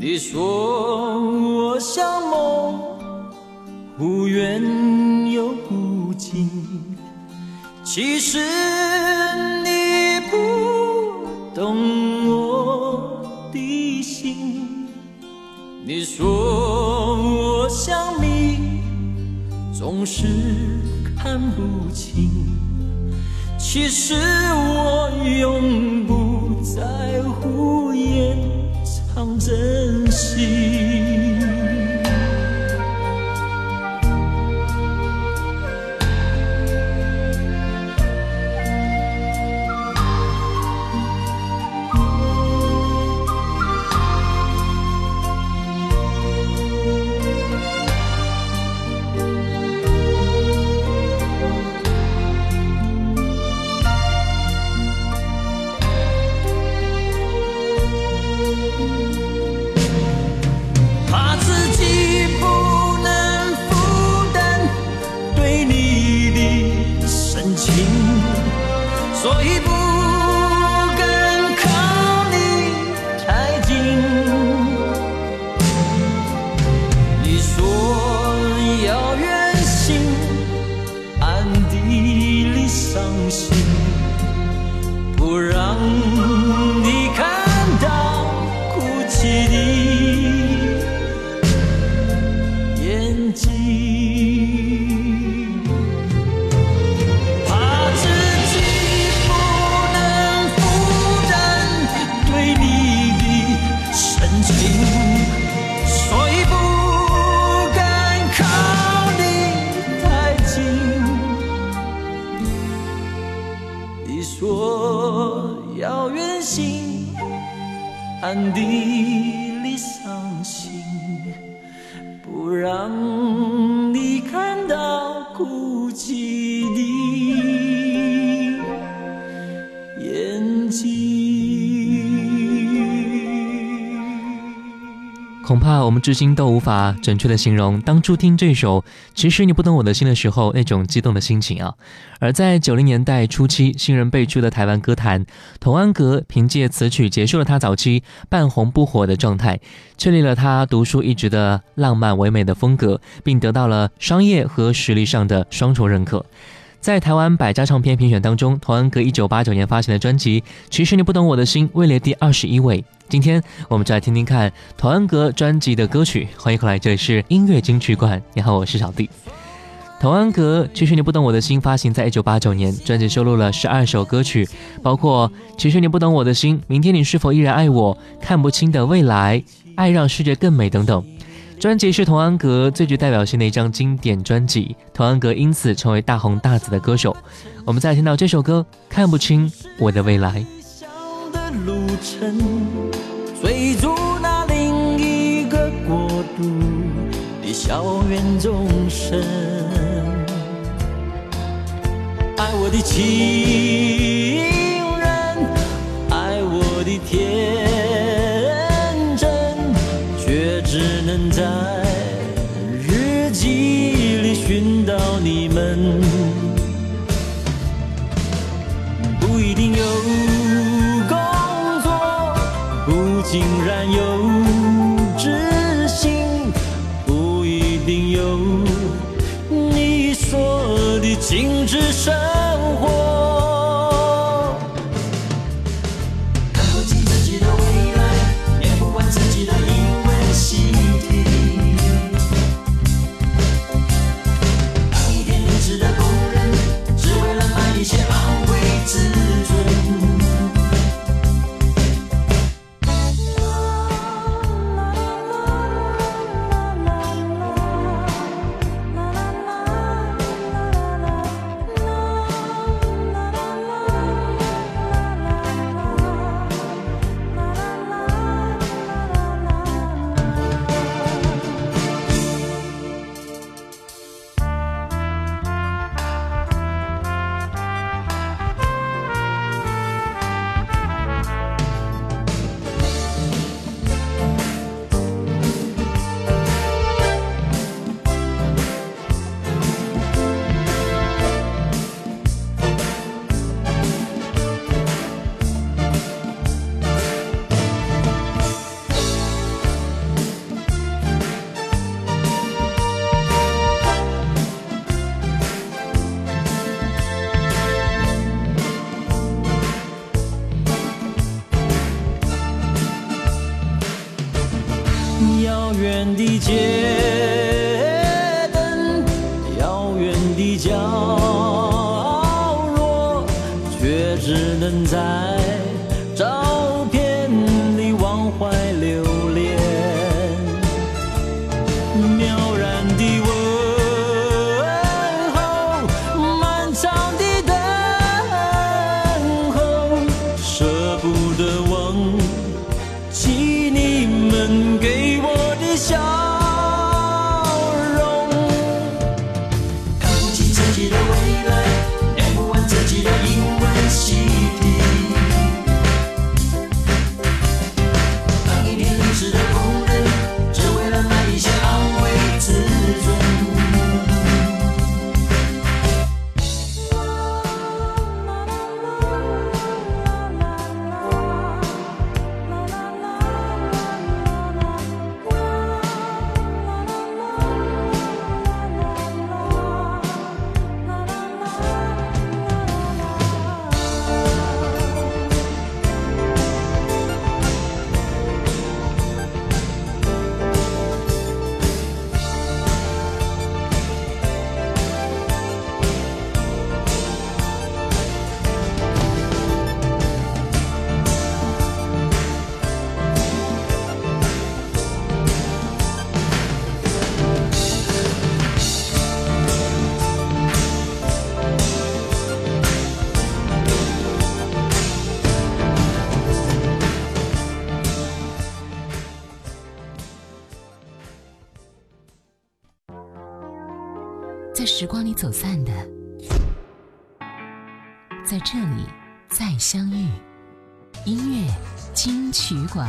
你说我像梦，忽远又忽近，其实你不懂我的心。你说我像谜，总是看不清。其实我永不在乎常珍惜。心。暗怕我们至今都无法准确的形容当初听这首《其实你不懂我的心》的时候那种激动的心情啊。而在九零年代初期，新人辈出的台湾歌坛，童安格凭借此曲结束了他早期半红不火的状态，确立了他独树一帜的浪漫唯美的风格，并得到了商业和实力上的双重认可。在台湾百家唱片评选当中，童安格一九八九年发行的专辑《其实你不懂我的心》位列第二十一位。今天我们就来听听看童安格专辑的歌曲。欢迎回来，这里是音乐金曲馆。你好，我是小弟。童安格《其实你不懂我的心》发行在一九八九年，专辑收录了十二首歌曲，包括《其实你不懂我的心》、《明天你是否依然爱我》、《看不清的未来》、《爱让世界更美》等等。专辑是童安格最具代表性的一张经典专辑，童安格因此成为大红大紫的歌手。我们再听到这首歌《看不清我的未来》。追逐那另一个国度的校园钟声，爱我的情远的街。走散的，在这里再相遇。音乐金曲馆。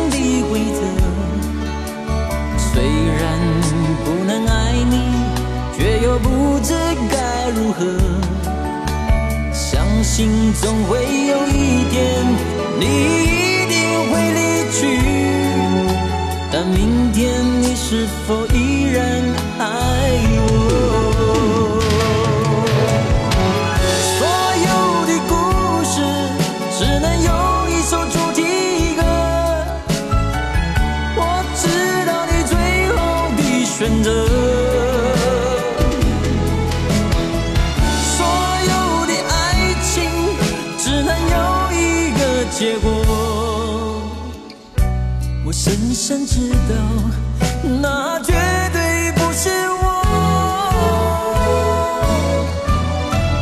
何。相信总会有一天，你一定会离去。但明天你是否深知道，那绝对不是我。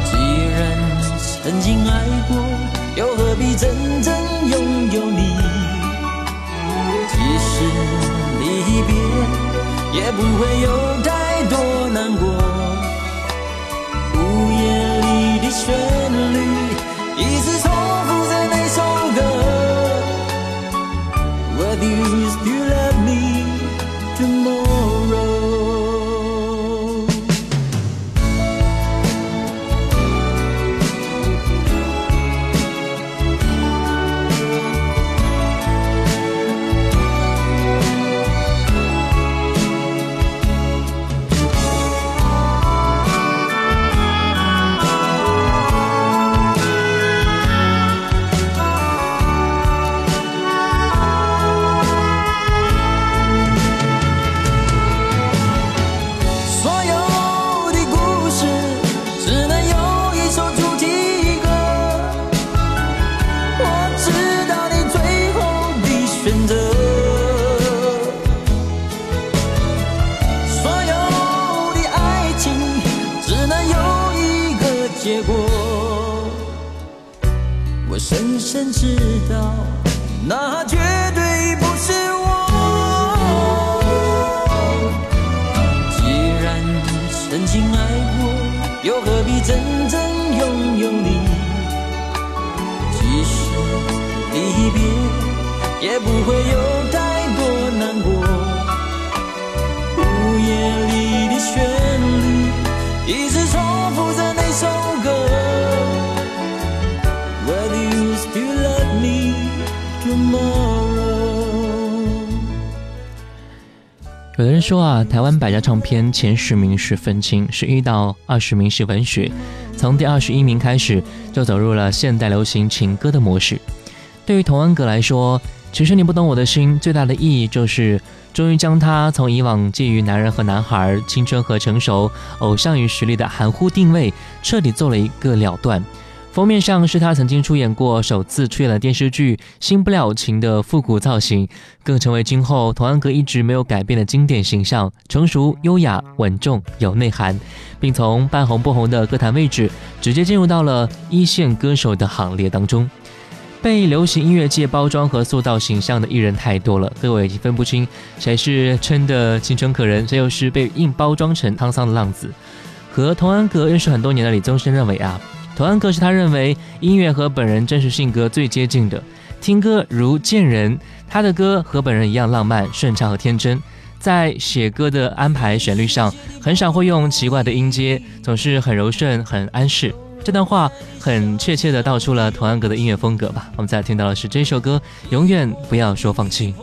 既然曾经爱过，又何必真正拥有你？即使离别。也不会有太多难过。午夜里的旋结果。我深深知道那绝对不是我。既然曾经爱过又何必真正拥有你？即使离别也不会有太多难过。午夜里的旋律有的人说啊，台湾百家唱片前十名是愤青，十一到二十名是文学，从第二十一名开始就走入了现代流行情歌的模式。对于童安格来说，其实你不懂我的心，最大的意义就是终于将他从以往介于男人和男孩、青春和成熟、偶像与实力的含糊定位，彻底做了一个了断。封面上是他曾经出演过首次出演的电视剧《新不了情》的复古造型，更成为今后童安格一直没有改变的经典形象：成熟、优雅、稳重、有内涵，并从半红不红的歌坛位置直接进入到了一线歌手的行列当中。被流行音乐界包装和塑造形象的艺人太多了，各位已经分不清谁是真的青春可人，谁又是被硬包装成沧桑的浪子。和童安格认识很多年的李宗盛认为啊。童安格是他认为音乐和本人真实性格最接近的，听歌如见人。他的歌和本人一样浪漫、顺畅和天真，在写歌的安排旋律上很少会用奇怪的音阶，总是很柔顺、很安适。这段话很确切地道出了童安格的音乐风格吧。我们再听到的是这首歌《永远不要说放弃》。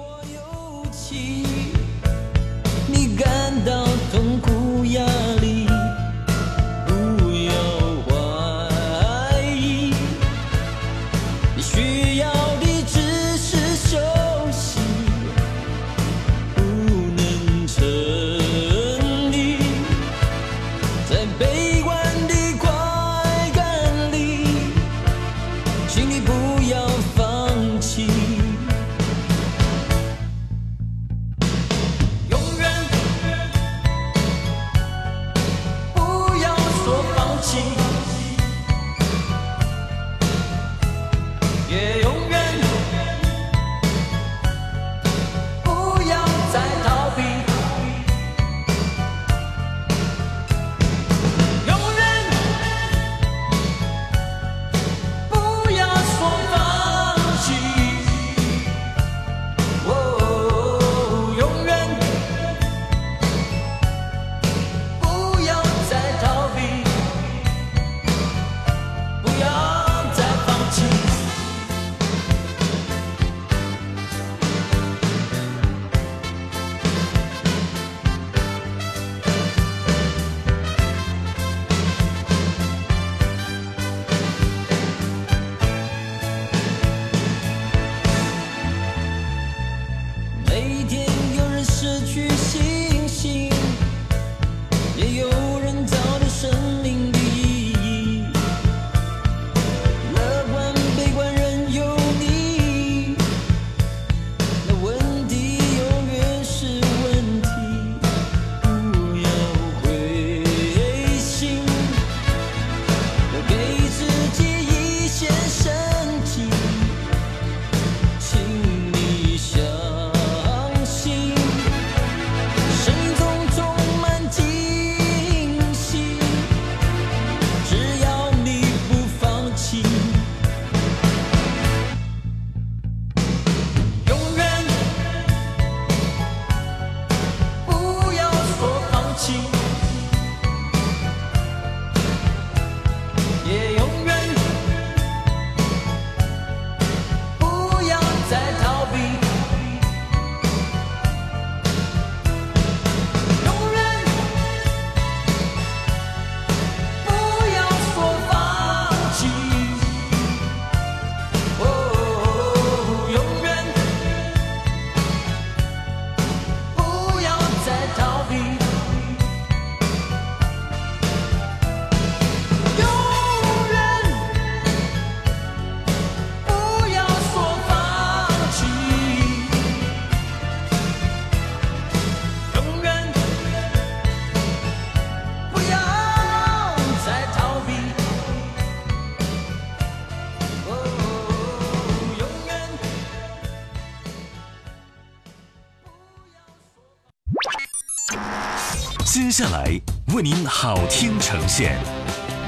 接下来为您好听呈现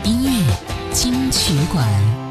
音乐金曲馆。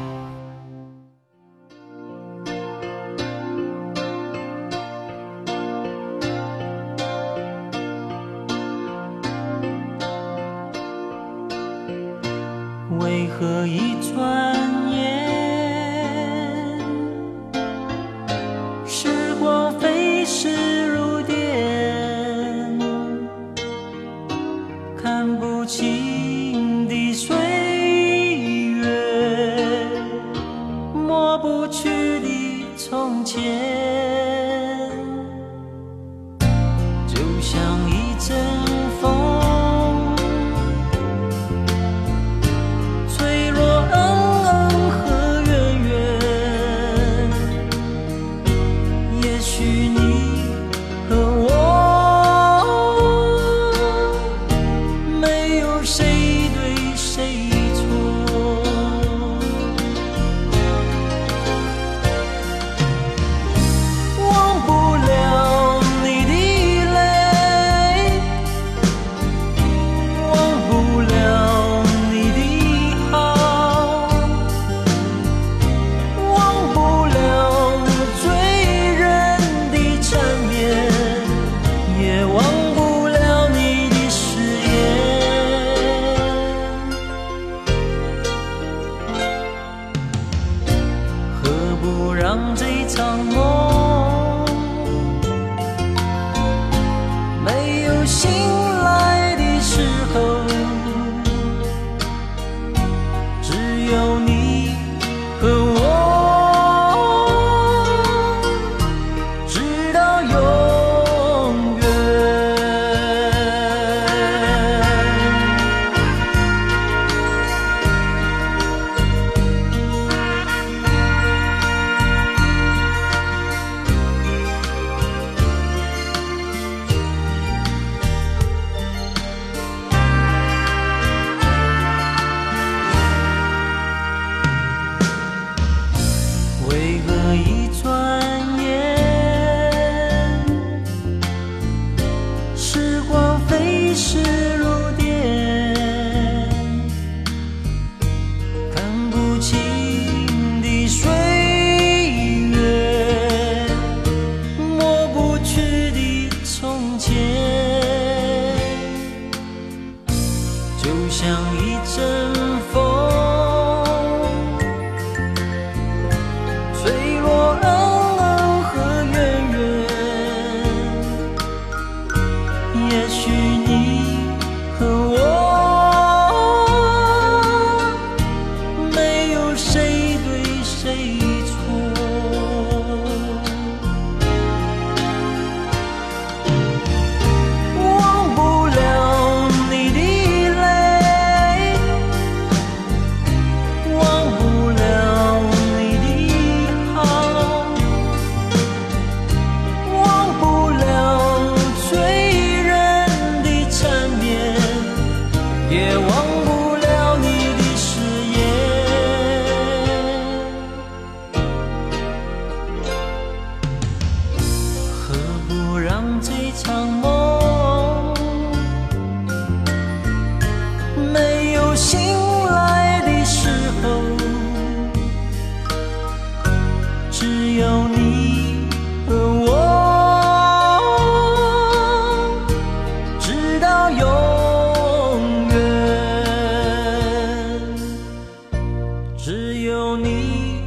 有你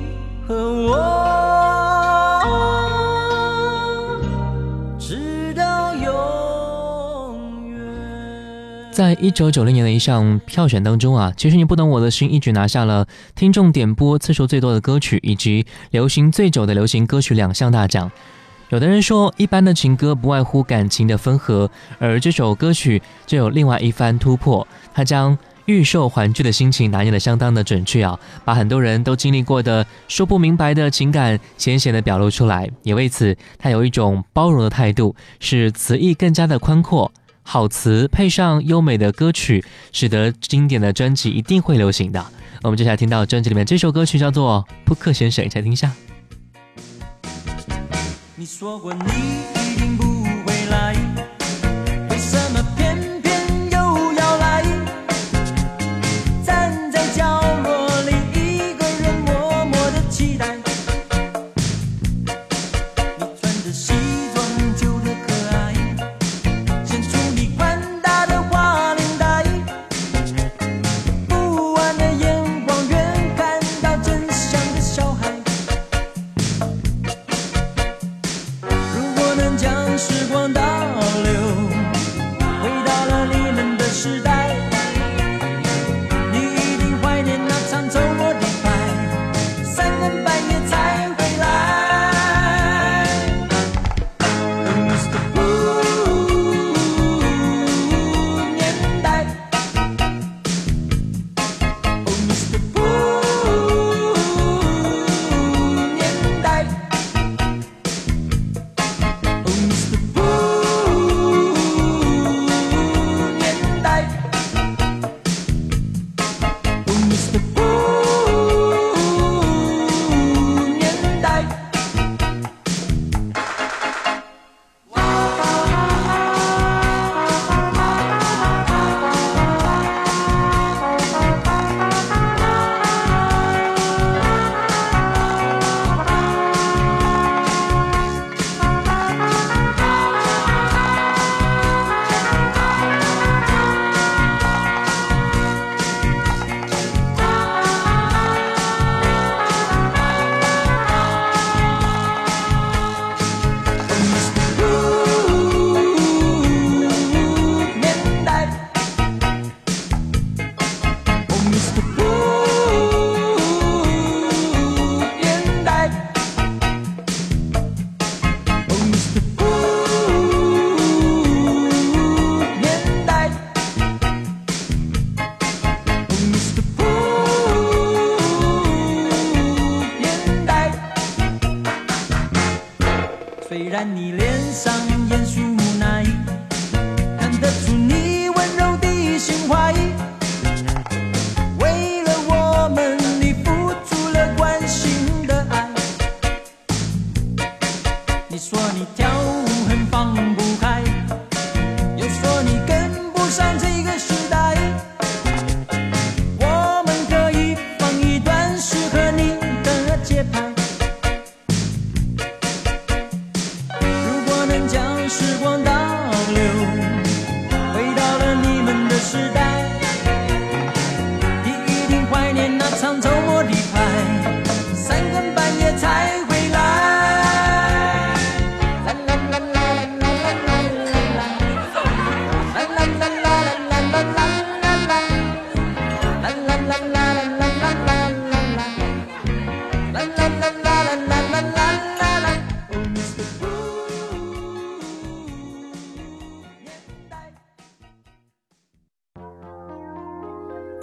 和我在一九九零年的一项票选当中啊，其实你不懂我的心一举拿下了听众点播次数最多的歌曲以及流行最久的流行歌曲两项大奖。有的人说，一般的情歌不外乎感情的分合，而这首歌曲就有另外一番突破，它将预售还剧的心情拿捏的相当的准确啊，把很多人都经历过的说不明白的情感浅显的表露出来，也为此他有一种包容的态度，使词意更加的宽阔。好词配上优美的歌曲，使得经典的专辑一定会流行的。我们接下来听到专辑里面这首歌曲叫做《扑克先生》，一起来听一下。你说过你虽然你脸上严肃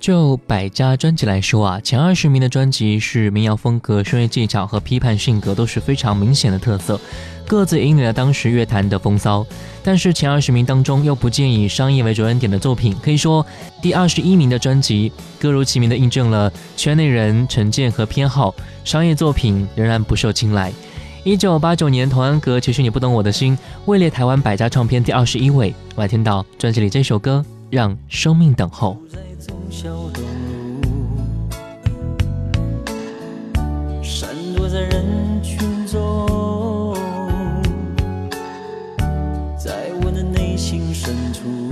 就百家专辑来说啊，前二十名的专辑是民谣风格、声乐技巧和批判性格都是非常明显的特色，各自引领了当时乐坛的风骚。但是前二十名当中又不见以商业为着眼点的作品，可以说第二十一名的专辑，各如其名的印证了圈内人成见和偏好，商业作品仍然不受青睐。一九八九年，童安格《其实你不懂我的心》位列台湾百家唱片第二十一位。我还听到专辑里这首歌《让生命等候》。小动物，闪躲在人群中，在我的内心深处，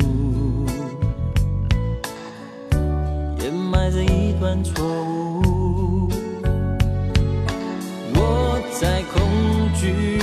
掩埋着一段错误。我在恐惧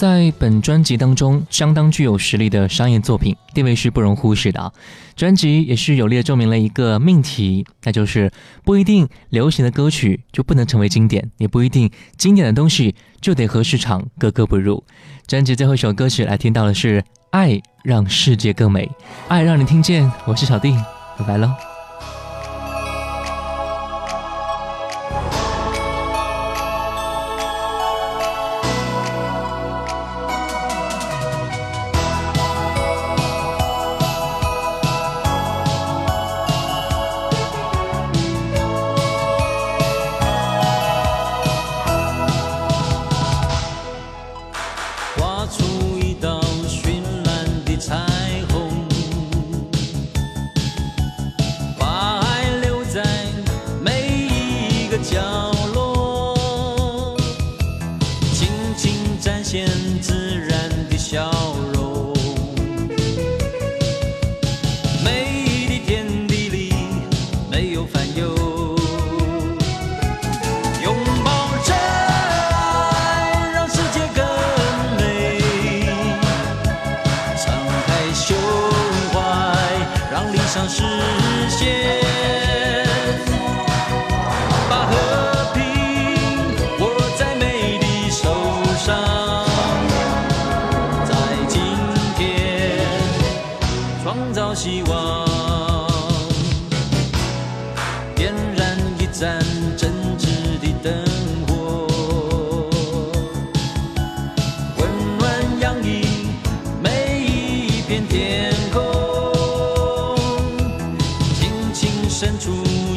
在本专辑当中，相当具有实力的商业作品地位是不容忽视的啊。专辑也是有力的证明了一个命题，那就是不一定流行的歌曲就不能成为经典，也不一定经典的东西就得和市场格格不入。专辑最后一首歌曲来听到的是《爱让世界更美》，爱让你听见。我是小弟，拜拜喽。伸出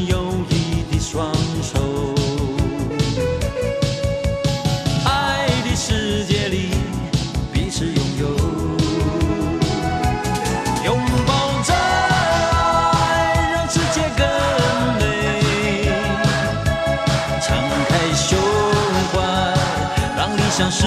友谊的双手，爱的世界里彼此拥有。拥抱着爱，让世界更美。敞开胸怀，让理想实